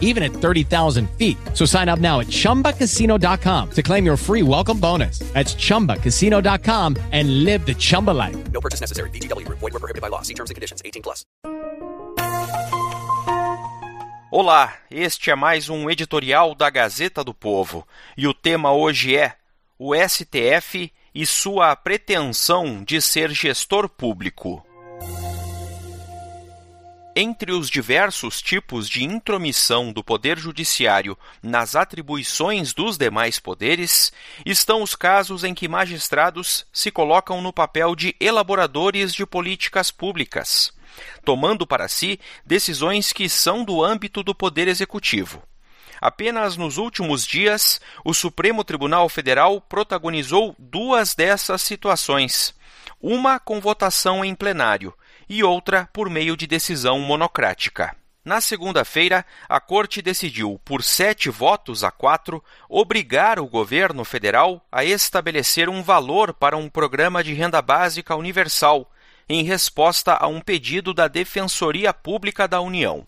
even at 30,000 feet. So sign up now at chumbacasino.com to claim your free welcome bonus. That's chumbacasino.com and live the Chumba life. No purchase necessary. VGW Group. Void were prohibited by law. See terms and conditions. 18 plus. Olá, este é mais um editorial da Gazeta do Povo. E o tema hoje é o STF e sua pretensão de ser gestor público. Entre os diversos tipos de intromissão do Poder Judiciário nas atribuições dos demais poderes, estão os casos em que magistrados se colocam no papel de elaboradores de políticas públicas, tomando para si decisões que são do âmbito do Poder Executivo. Apenas nos últimos dias, o Supremo Tribunal Federal protagonizou duas dessas situações, uma com votação em plenário e outra por meio de decisão monocrática. Na segunda-feira, a Corte decidiu, por sete votos a quatro, obrigar o governo federal a estabelecer um valor para um programa de renda básica universal, em resposta a um pedido da Defensoria Pública da União.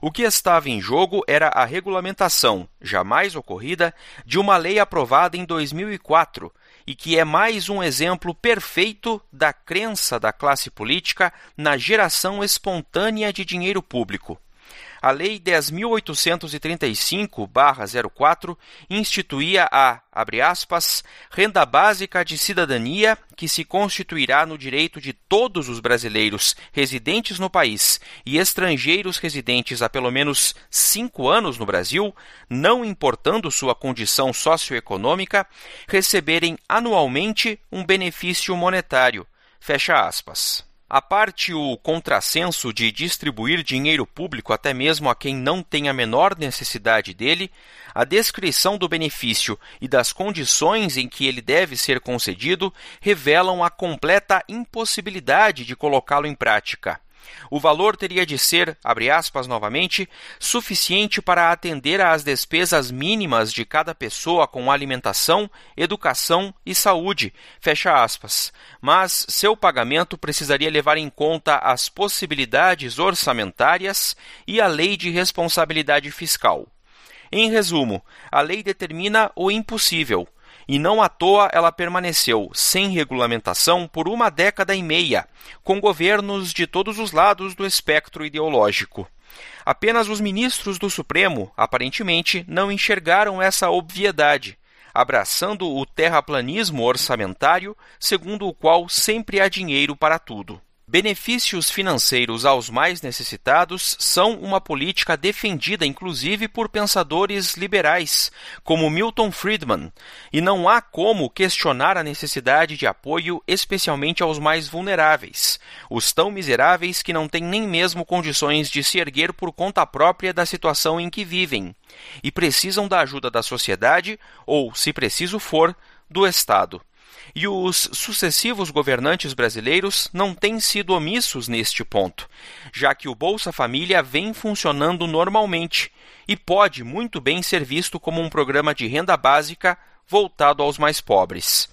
O que estava em jogo era a regulamentação, jamais ocorrida, de uma lei aprovada em 2004 e que é mais um exemplo perfeito da crença da classe política na geração espontânea de dinheiro público. A Lei 10.835-04 instituía a, aspas, renda básica de cidadania que se constituirá no direito de todos os brasileiros residentes no país e estrangeiros residentes há pelo menos cinco anos no Brasil, não importando sua condição socioeconômica, receberem anualmente um benefício monetário. Fecha aspas. A parte o contrassenso de distribuir dinheiro público até mesmo a quem não tem a menor necessidade dele, a descrição do benefício e das condições em que ele deve ser concedido revelam a completa impossibilidade de colocá-lo em prática. O valor teria de ser, abre aspas novamente, suficiente para atender às despesas mínimas de cada pessoa com alimentação, educação e saúde, fecha aspas. Mas seu pagamento precisaria levar em conta as possibilidades orçamentárias e a lei de responsabilidade fiscal. Em resumo, a lei determina o impossível, e não à toa ela permaneceu sem regulamentação por uma década e meia, com governos de todos os lados do espectro ideológico. Apenas os ministros do Supremo, aparentemente, não enxergaram essa obviedade, abraçando o terraplanismo orçamentário, segundo o qual sempre há dinheiro para tudo. Benefícios financeiros aos mais necessitados são uma política defendida inclusive por pensadores liberais, como Milton Friedman, e não há como questionar a necessidade de apoio especialmente aos mais vulneráveis, os tão miseráveis que não têm nem mesmo condições de se erguer por conta própria da situação em que vivem, e precisam da ajuda da sociedade ou, se preciso for, do Estado e os sucessivos governantes brasileiros não têm sido omissos neste ponto, já que o Bolsa Família vem funcionando normalmente e pode muito bem ser visto como um programa de renda básica voltado aos mais pobres.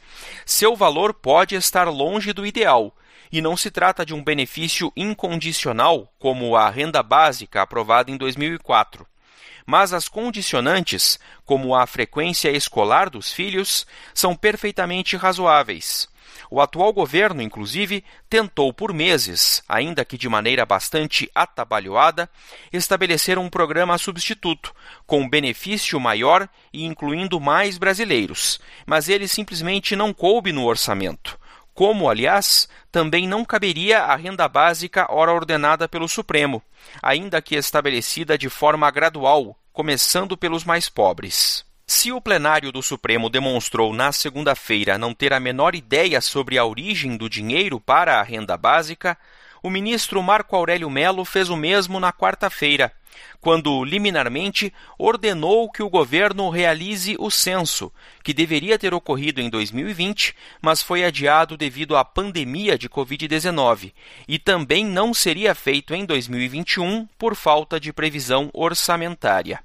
Seu valor pode estar longe do ideal, e não se trata de um benefício incondicional como a renda básica aprovada em 2004 mas as condicionantes, como a frequência escolar dos filhos, são perfeitamente razoáveis. O atual governo, inclusive, tentou por meses, ainda que de maneira bastante atabalhoada, estabelecer um programa substituto, com benefício maior e incluindo mais brasileiros, mas ele simplesmente não coube no orçamento como, aliás, também não caberia a renda básica ora ordenada pelo Supremo, ainda que estabelecida de forma gradual, começando pelos mais pobres. Se o plenário do Supremo demonstrou na segunda-feira não ter a menor ideia sobre a origem do dinheiro para a renda básica, O ministro Marco Aurélio Melo fez o mesmo na quarta-feira, quando liminarmente ordenou que o governo realize o censo, que deveria ter ocorrido em 2020, mas foi adiado devido à pandemia de Covid-19, e também não seria feito em 2021 por falta de previsão orçamentária.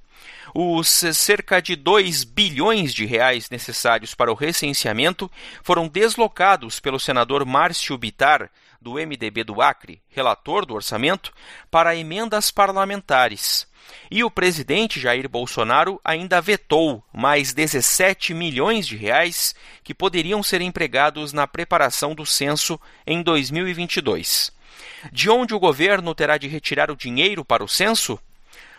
Os cerca de 2 bilhões de reais necessários para o recenseamento foram deslocados pelo senador Márcio Bitar, do MDB do Acre, relator do orçamento, para emendas parlamentares. E o presidente Jair Bolsonaro ainda vetou mais 17 milhões de reais que poderiam ser empregados na preparação do censo em 2022. De onde o governo terá de retirar o dinheiro para o censo?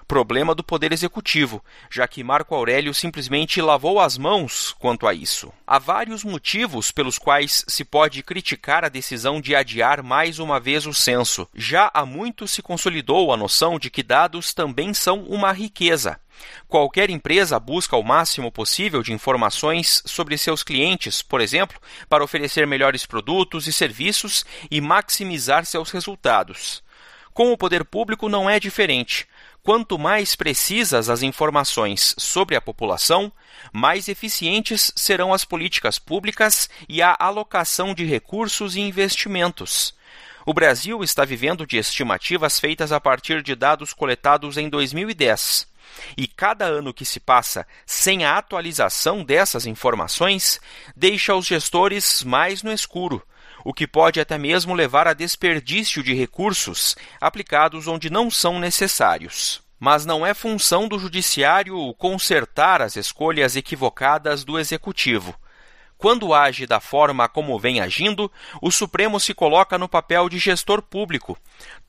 Problema do Poder Executivo, já que Marco Aurélio simplesmente lavou as mãos quanto a isso. Há vários motivos pelos quais se pode criticar a decisão de adiar mais uma vez o censo. Já há muito se consolidou a noção de que dados também são uma riqueza. Qualquer empresa busca o máximo possível de informações sobre seus clientes, por exemplo, para oferecer melhores produtos e serviços e maximizar seus resultados. Com o poder público não é diferente. Quanto mais precisas as informações sobre a população, mais eficientes serão as políticas públicas e a alocação de recursos e investimentos. O Brasil está vivendo de estimativas feitas a partir de dados coletados em 2010. E cada ano que se passa sem a atualização dessas informações deixa os gestores mais no escuro, o que pode até mesmo levar a desperdício de recursos aplicados onde não são necessários. Mas não é função do Judiciário consertar as escolhas equivocadas do Executivo. Quando age da forma como vem agindo, o Supremo se coloca no papel de gestor público,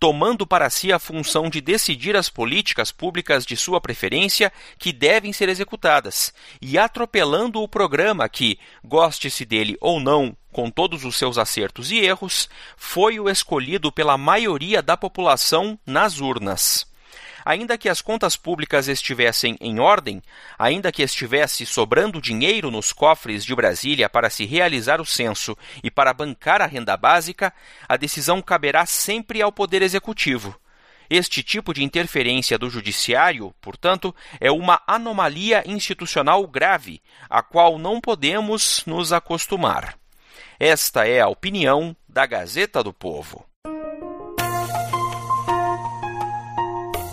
tomando para si a função de decidir as políticas públicas de sua preferência que devem ser executadas, e atropelando o programa que, goste-se dele ou não, com todos os seus acertos e erros, foi o escolhido pela maioria da população nas urnas ainda que as contas públicas estivessem em ordem, ainda que estivesse sobrando dinheiro nos cofres de Brasília para se realizar o censo e para bancar a renda básica, a decisão caberá sempre ao Poder Executivo. Este tipo de interferência do Judiciário, portanto, é uma anomalia institucional grave, a qual não podemos nos acostumar. Esta é a opinião da Gazeta do Povo.